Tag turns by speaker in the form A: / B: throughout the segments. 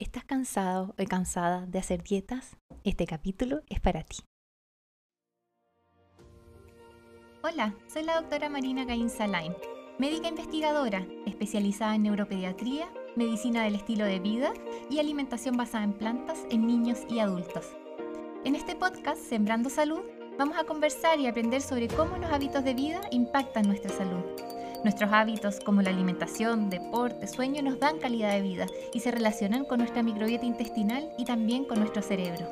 A: ¿Estás cansado o cansada de hacer dietas? Este capítulo es para ti. Hola, soy la doctora Marina Caín Salain, médica investigadora especializada en neuropediatría, medicina del estilo de vida y alimentación basada en plantas en niños y adultos. En este podcast, Sembrando Salud, vamos a conversar y aprender sobre cómo los hábitos de vida impactan nuestra salud Nuestros hábitos como la alimentación, deporte, sueño nos dan calidad de vida y se relacionan con nuestra microbiota intestinal y también con nuestro cerebro.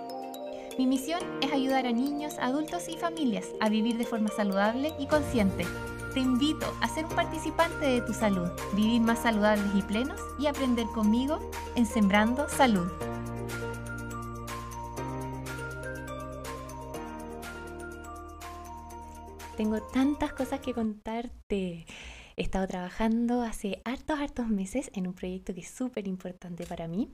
A: Mi misión es ayudar a niños, adultos y familias a vivir de forma saludable y consciente. Te invito a ser un participante de tu salud, vivir más saludables y plenos y aprender conmigo en Sembrando Salud. Tengo tantas cosas que contarte. He estado trabajando hace hartos, hartos meses en un proyecto que es súper importante para mí.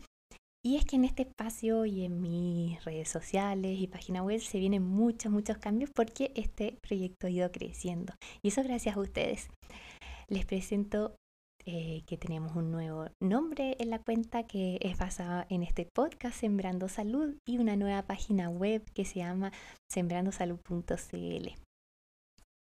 A: Y es que en este espacio y en mis redes sociales y página web se vienen muchos, muchos cambios porque este proyecto ha ido creciendo. Y eso gracias a ustedes. Les presento eh, que tenemos un nuevo nombre en la cuenta que es basada en este podcast Sembrando Salud y una nueva página web que se llama sembrandosalud.cl.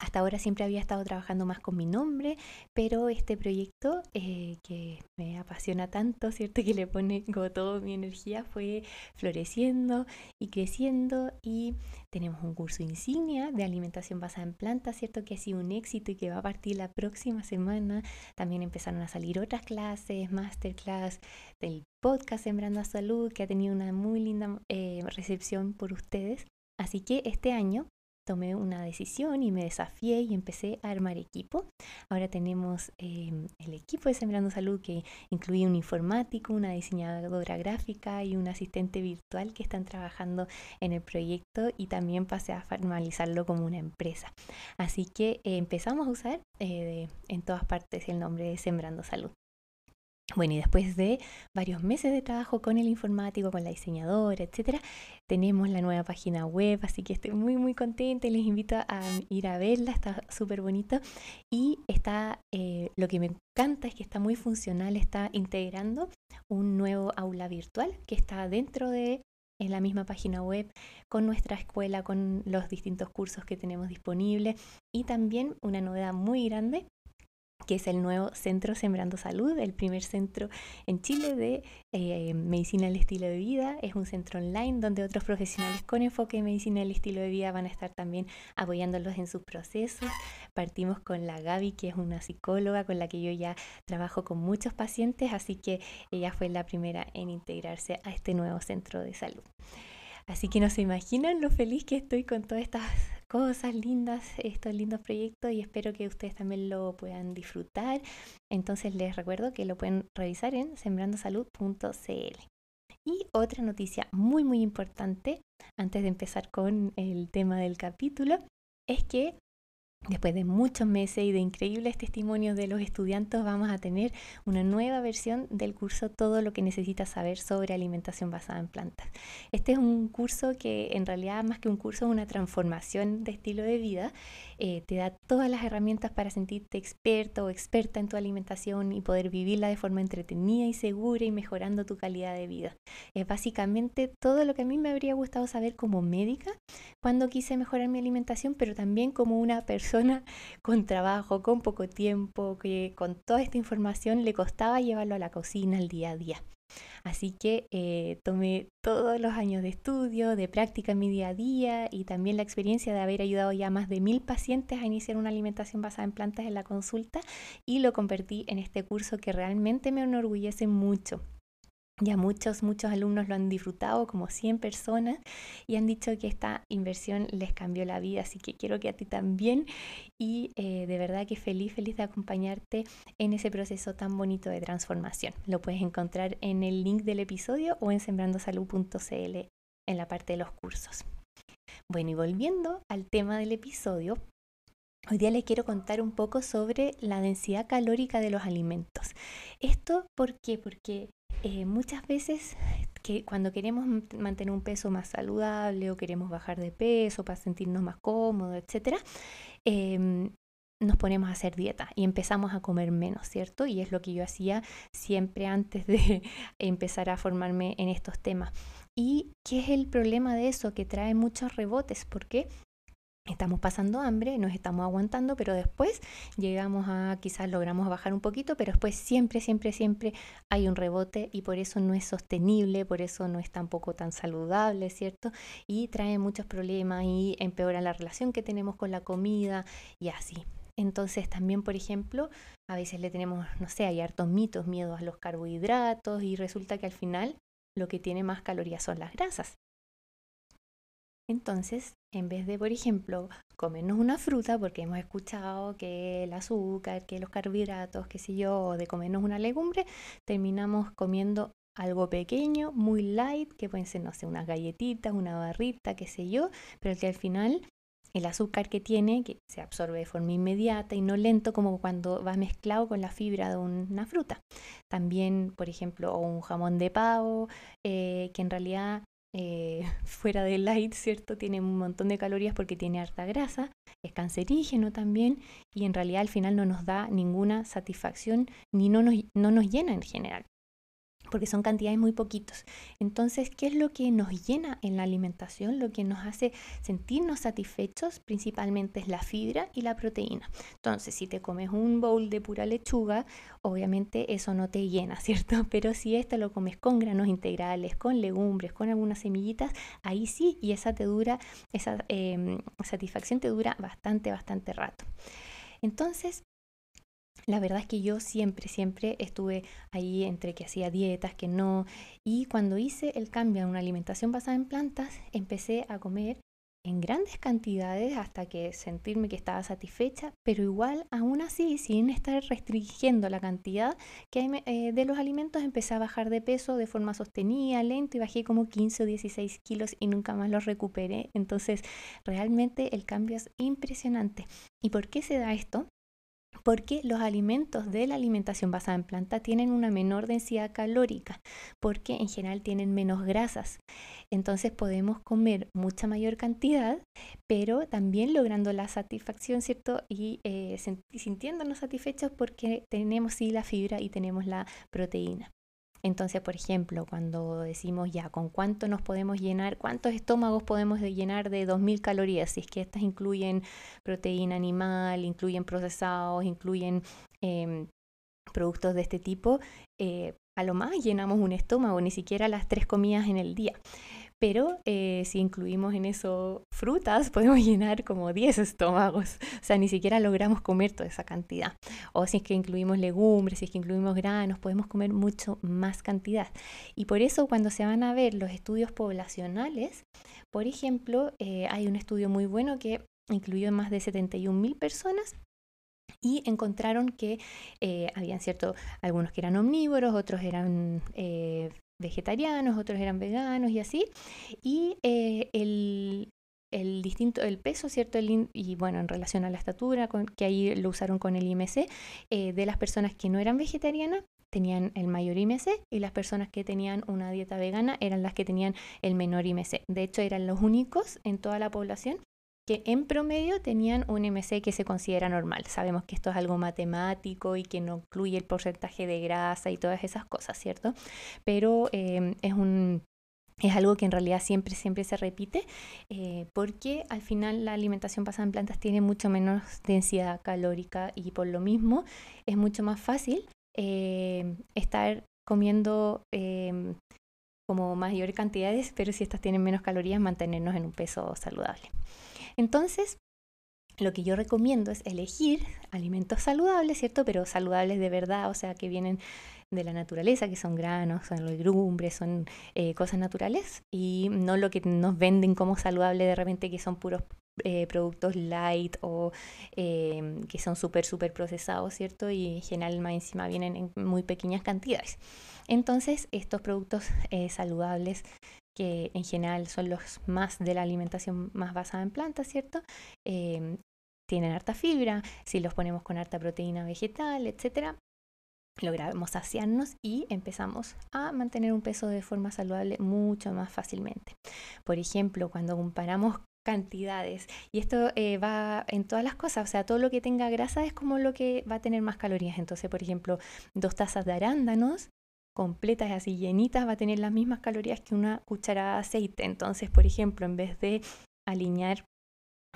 A: Hasta ahora siempre había estado trabajando más con mi nombre, pero este proyecto eh, que me apasiona tanto, ¿cierto? Que le pone toda mi energía, fue floreciendo y creciendo y tenemos un curso insignia de alimentación basada en plantas, ¿cierto? Que ha sido un éxito y que va a partir la próxima semana. También empezaron a salir otras clases, masterclass del podcast Sembrando a Salud, que ha tenido una muy linda eh, recepción por ustedes. Así que este año tomé una decisión y me desafié y empecé a armar equipo. Ahora tenemos em, el equipo de Sembrando Salud que incluye un informático, una diseñadora gráfica y un asistente virtual que están trabajando en el proyecto y también pasé a formalizarlo como una empresa. Así que eh, empezamos a usar eh, en todas partes el nombre de Sembrando Salud. Bueno, y después de varios meses de trabajo con el informático, con la diseñadora, etcétera, tenemos la nueva página web, así que estoy muy, muy contenta les invito a ir a verla, está súper bonita. Y está, eh, lo que me encanta es que está muy funcional, está integrando un nuevo aula virtual que está dentro de en la misma página web con nuestra escuela, con los distintos cursos que tenemos disponibles y también una novedad muy grande que es el nuevo Centro Sembrando Salud, el primer centro en Chile de eh, medicina del estilo de vida. Es un centro online donde otros profesionales con enfoque en medicina del estilo de vida van a estar también apoyándolos en sus procesos. Partimos con la Gaby, que es una psicóloga con la que yo ya trabajo con muchos pacientes, así que ella fue la primera en integrarse a este nuevo centro de salud. Así que no se imaginan lo feliz que estoy con todas estas cosas lindas, estos lindos proyectos y espero que ustedes también lo puedan disfrutar. Entonces les recuerdo que lo pueden revisar en sembrandosalud.cl. Y otra noticia muy muy importante antes de empezar con el tema del capítulo es que Después de muchos meses y de increíbles testimonios de los estudiantes, vamos a tener una nueva versión del curso Todo lo que necesitas saber sobre alimentación basada en plantas. Este es un curso que en realidad más que un curso es una transformación de estilo de vida. Eh, te da todas las herramientas para sentirte experto o experta en tu alimentación y poder vivirla de forma entretenida y segura y mejorando tu calidad de vida. Es básicamente todo lo que a mí me habría gustado saber como médica cuando quise mejorar mi alimentación, pero también como una persona con trabajo, con poco tiempo, que con toda esta información le costaba llevarlo a la cocina el día a día. Así que eh, tomé todos los años de estudio, de práctica en mi día a día y también la experiencia de haber ayudado ya más de mil pacientes a iniciar una alimentación basada en plantas en la consulta y lo convertí en este curso que realmente me enorgullece mucho. Ya muchos, muchos alumnos lo han disfrutado, como 100 personas, y han dicho que esta inversión les cambió la vida, así que quiero que a ti también, y eh, de verdad que feliz, feliz de acompañarte en ese proceso tan bonito de transformación. Lo puedes encontrar en el link del episodio o en sembrandosalud.cl en la parte de los cursos. Bueno, y volviendo al tema del episodio, Hoy día les quiero contar un poco sobre la densidad calórica de los alimentos. ¿Esto por qué? Porque eh, muchas veces que cuando queremos mantener un peso más saludable o queremos bajar de peso para sentirnos más cómodos, etc., em, nos ponemos a hacer dieta y empezamos a comer menos, ¿cierto? Y es lo que yo hacía siempre antes de empezar a formarme en estos temas. ¿Y qué es el problema de eso? Que trae muchos rebotes. ¿Por qué? Estamos pasando hambre, nos estamos aguantando, pero después llegamos a, quizás logramos bajar un poquito, pero después siempre, siempre, siempre hay un rebote y por eso no es sostenible, por eso no es tampoco tan saludable, ¿cierto? Y trae muchos problemas y empeora la relación que tenemos con la comida y así. Entonces también, por ejemplo, a veces le tenemos, no sé, hay hartos mitos, miedo a los carbohidratos y resulta que al final lo que tiene más calorías son las grasas. Entonces, en vez de, por ejemplo, comernos una fruta, porque hemos escuchado que el azúcar, que los carbohidratos, qué sé yo, o de comernos una legumbre, terminamos comiendo algo pequeño, muy light, que pueden ser, no sé, unas galletitas, una barrita, qué sé yo, pero que al final el azúcar que tiene, que se absorbe de forma inmediata y no lento como cuando va mezclado con la fibra de una fruta. También, por ejemplo, un jamón de pavo, eh, que en realidad eh, fuera de light, ¿cierto? Tiene un montón de calorías porque tiene harta grasa, es cancerígeno también y en realidad al final no nos da ninguna satisfacción ni no nos, no nos llena en general porque son cantidades muy poquitos. Entonces, ¿qué es lo que nos llena en la alimentación? Lo que nos hace sentirnos satisfechos principalmente es la fibra y la proteína. Entonces, si te comes un bowl de pura lechuga, obviamente eso no te llena, ¿cierto? Pero si esto lo comes con granos integrales, con legumbres, con algunas semillitas, ahí sí, y esa te dura, esa em, satisfacción te dura bastante, bastante rato. Entonces, la verdad es que yo siempre, siempre estuve ahí entre que hacía dietas, que no. Y cuando hice el cambio a una alimentación basada en plantas, empecé a comer en grandes cantidades hasta que sentirme que estaba satisfecha, pero igual, aún así, sin estar restringiendo la cantidad que eh, de los alimentos, empecé a bajar de peso de forma sostenida, lento y bajé como 15 o 16 kilos y nunca más los recuperé. Entonces, realmente el cambio es impresionante. ¿Y por qué se da esto? Porque los alimentos de la alimentación basada en planta tienen una menor densidad calórica, porque en general tienen menos grasas. Entonces podemos comer mucha mayor cantidad, pero también logrando la satisfacción, ¿cierto? Y eh, sintiéndonos satisfechos porque tenemos sí la fibra y tenemos la proteína. Entonces, por ejemplo, cuando decimos ya con cuánto nos podemos llenar, cuántos estómagos podemos llenar de 2.000 calorías, si es que estas incluyen proteína animal, incluyen procesados, incluyen em, productos de este tipo, eh, a lo más llenamos un estómago, ni siquiera las tres comidas en el día. Pero eh, si incluimos en eso frutas, podemos llenar como 10 estómagos. O sea, ni siquiera logramos comer toda esa cantidad. O si es que incluimos legumbres, si es que incluimos granos, podemos comer mucho más cantidad. Y por eso cuando se van a ver los estudios poblacionales, por ejemplo, eh, hay un estudio muy bueno que incluyó más de 71.000 personas y encontraron que eh, habían cierto algunos que eran omnívoros, otros eran vegetarianos, otros eran veganos y así. Y eh, el, distinto, el peso, ¿cierto? y bueno, en relación a la estatura, que ahí lo usaron con el IMC, eh, de las personas que no eran vegetarianas, tenían el mayor IMC y las personas que tenían una dieta vegana eran las que tenían el menor IMC. De hecho, eran los únicos en toda la población que en promedio tenían un MC que se considera normal. Sabemos que esto es algo matemático y que no incluye el porcentaje de grasa y todas esas cosas, ¿cierto? Pero em, es un es algo que en realidad siempre, siempre se repite, eh, porque al final la alimentación basada en plantas tiene mucho menos densidad calórica y por lo mismo es mucho más fácil em, estar comiendo em, como mayor cantidades, pero si estas tienen menos calorías, mantenernos en un peso saludable. Entonces, lo que yo recomiendo es elegir alimentos saludables, ¿cierto? Pero saludables de verdad, o sea, que vienen de la naturaleza, que son granos, son legumbres, son eh, cosas naturales, y no lo que nos venden como saludable de repente, que son puros eh, productos light o em, que son súper, súper procesados, ¿cierto? Y en general más encima vienen en muy pequeñas cantidades. Entonces, estos productos eh, saludables que en general son los más de la alimentación más basada en plantas, ¿cierto? Em, tienen harta fibra, si los ponemos con harta proteína vegetal, etcétera, logramos saciarnos y empezamos a mantener un peso de forma saludable mucho más fácilmente. Por ejemplo, cuando comparamos cantidades. Y esto eh, va en todas las cosas, o sea, todo lo que tenga grasa es como lo que va a tener más calorías. Entonces, por ejemplo, dos tazas de arándanos completas y así llenitas va a tener las mismas calorías que una cucharada de aceite. Entonces, por ejemplo, en vez de alinear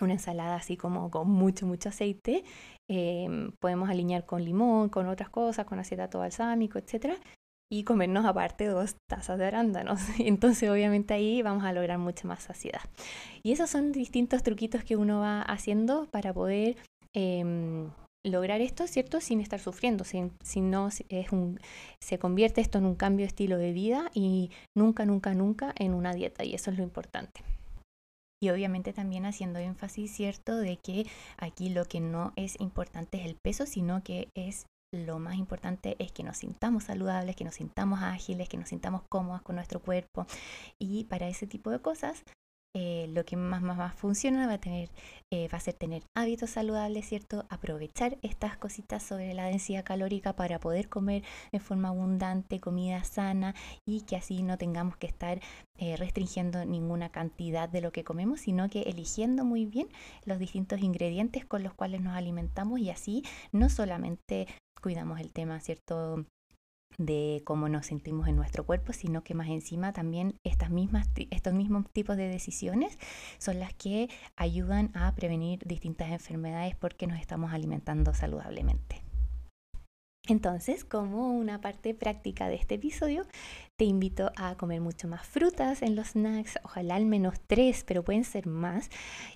A: una ensalada así como con mucho, mucho aceite, em, podemos alinear con limón, con otras cosas, con acetato balsámico, etcétera, y comernos aparte dos tazas de arándanos. Entonces obviamente ahí vamos a lograr mucha más saciedad. Y esos son distintos truquitos que uno va haciendo para poder em, lograr esto, ¿cierto? Sin estar sufriendo, sin, si no es un, se convierte esto en un cambio de estilo de vida y nunca, nunca, nunca en una dieta. Y eso es lo importante. Y obviamente también haciendo énfasis, ¿cierto?, de que aquí lo que no es importante es el peso, sino que es lo más importante es que nos sintamos saludables, que nos sintamos ágiles, que nos sintamos cómodos con nuestro cuerpo. Y para ese tipo de cosas, eh, lo que más, más, más funciona va a, tener, eh, va a ser tener hábitos saludables, ¿cierto? Aprovechar estas cositas sobre la densidad calórica para poder comer de forma abundante, comida sana y que así no tengamos que estar eh, restringiendo ninguna cantidad de lo que comemos, sino que eligiendo muy bien los distintos ingredientes con los cuales nos alimentamos y así no solamente cuidamos el tema, ¿cierto? De cómo nos sentimos en nuestro cuerpo, sino que más encima también estas mismas, estos mismos tipos de decisiones son las que ayudan a prevenir distintas enfermedades porque nos estamos alimentando saludablemente. Entonces, como una parte práctica de este episodio, te invito a comer mucho más frutas en los snacks, ojalá al menos tres, pero pueden ser más,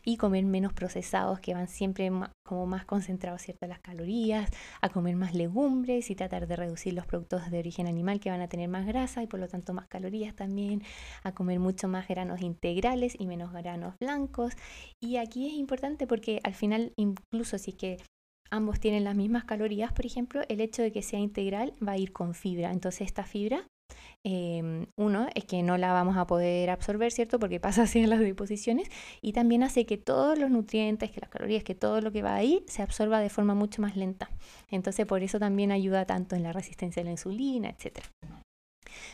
A: y comer menos procesados que van siempre como más concentrados ciertas las calorías, a comer más legumbres y tratar de reducir los productos de origen animal que van a tener más grasa y por lo tanto más calorías también, a comer mucho más granos integrales y menos granos blancos. Y aquí es importante porque al final incluso si que ambos tienen las mismas calorías, por ejemplo, el hecho de que sea integral va a ir con fibra. Entonces esta fibra, em, uno, es que no la vamos a poder absorber, ¿cierto? Porque pasa hacia las deposiciones y también hace que todos los nutrientes, que las calorías, que todo lo que va ahí se absorba de forma mucho más lenta. Entonces por eso también ayuda tanto en la resistencia a la insulina, etcétera.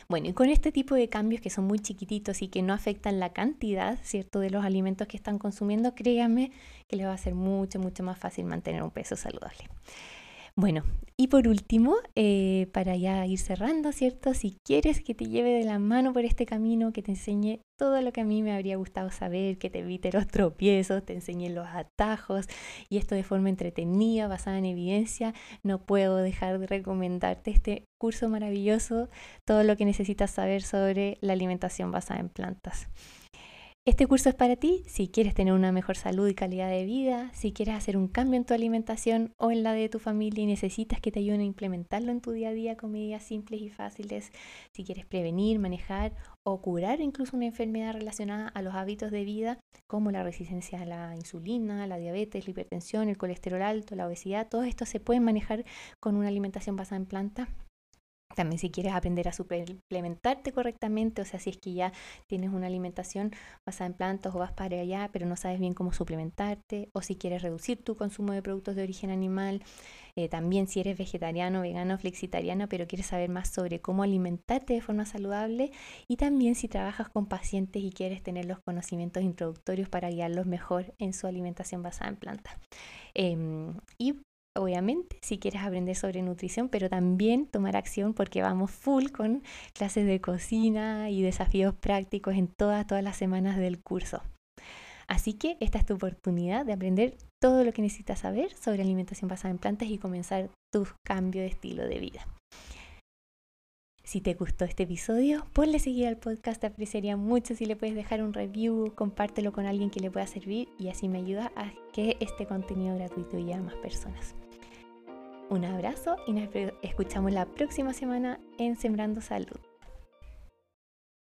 A: Bueno, y con este tipo de cambios que son muy chiquititos y que no afectan la cantidad, ¿cierto?, de los alimentos que están consumiendo, créanme que les va a ser mucho, mucho más fácil mantener un peso saludable. Bueno, y por último, eh, para ya ir cerrando, ¿cierto? Si quieres que te lleve de la mano por este camino, que te enseñe todo lo que a mí me habría gustado saber, que te evite los tropiezos, te enseñe los atajos y esto de forma entretenida, basada en evidencia, no puedo dejar de recomendarte este curso maravilloso, todo lo que necesitas saber sobre la alimentación basada en plantas. Este curso es para ti si quieres tener una mejor salud y calidad de vida, si quieres hacer un cambio en tu alimentación o en la de tu familia y necesitas que te ayuden a implementarlo en tu día a día con medidas simples y fáciles, si quieres prevenir, manejar o curar incluso una enfermedad relacionada a los hábitos de vida como la resistencia a la insulina, la diabetes, la hipertensión, el colesterol alto, la obesidad, todo esto se puede manejar con una alimentación basada en planta también si quieres aprender a suplementarte correctamente, o sea, si es que ya tienes una alimentación basada en plantas o vas para allá, pero no sabes bien cómo suplementarte, o si quieres reducir tu consumo de productos de origen animal, eh, también si eres vegetariano, vegano, flexitariano, pero quieres saber más sobre cómo alimentarte de forma saludable, y también si trabajas con pacientes y quieres tener los conocimientos introductorios para guiarlos mejor en su alimentación basada en plantas. Em, y obviamente, si quieres aprender sobre nutrición, pero también tomar acción porque vamos full con clases de cocina y desafíos prácticos en todas, todas las semanas del curso. Así que esta es tu oportunidad de aprender todo lo que necesitas saber sobre alimentación basada en plantas y comenzar tu cambio de estilo de vida. Si te gustó este episodio, ponle seguir al podcast, te apreciaría mucho si le puedes dejar un review, compártelo con alguien que le pueda servir y así me ayuda a que este contenido gratuito llegue a más personas. Un abrazo y nos escuchamos la próxima semana en Sembrando Salud.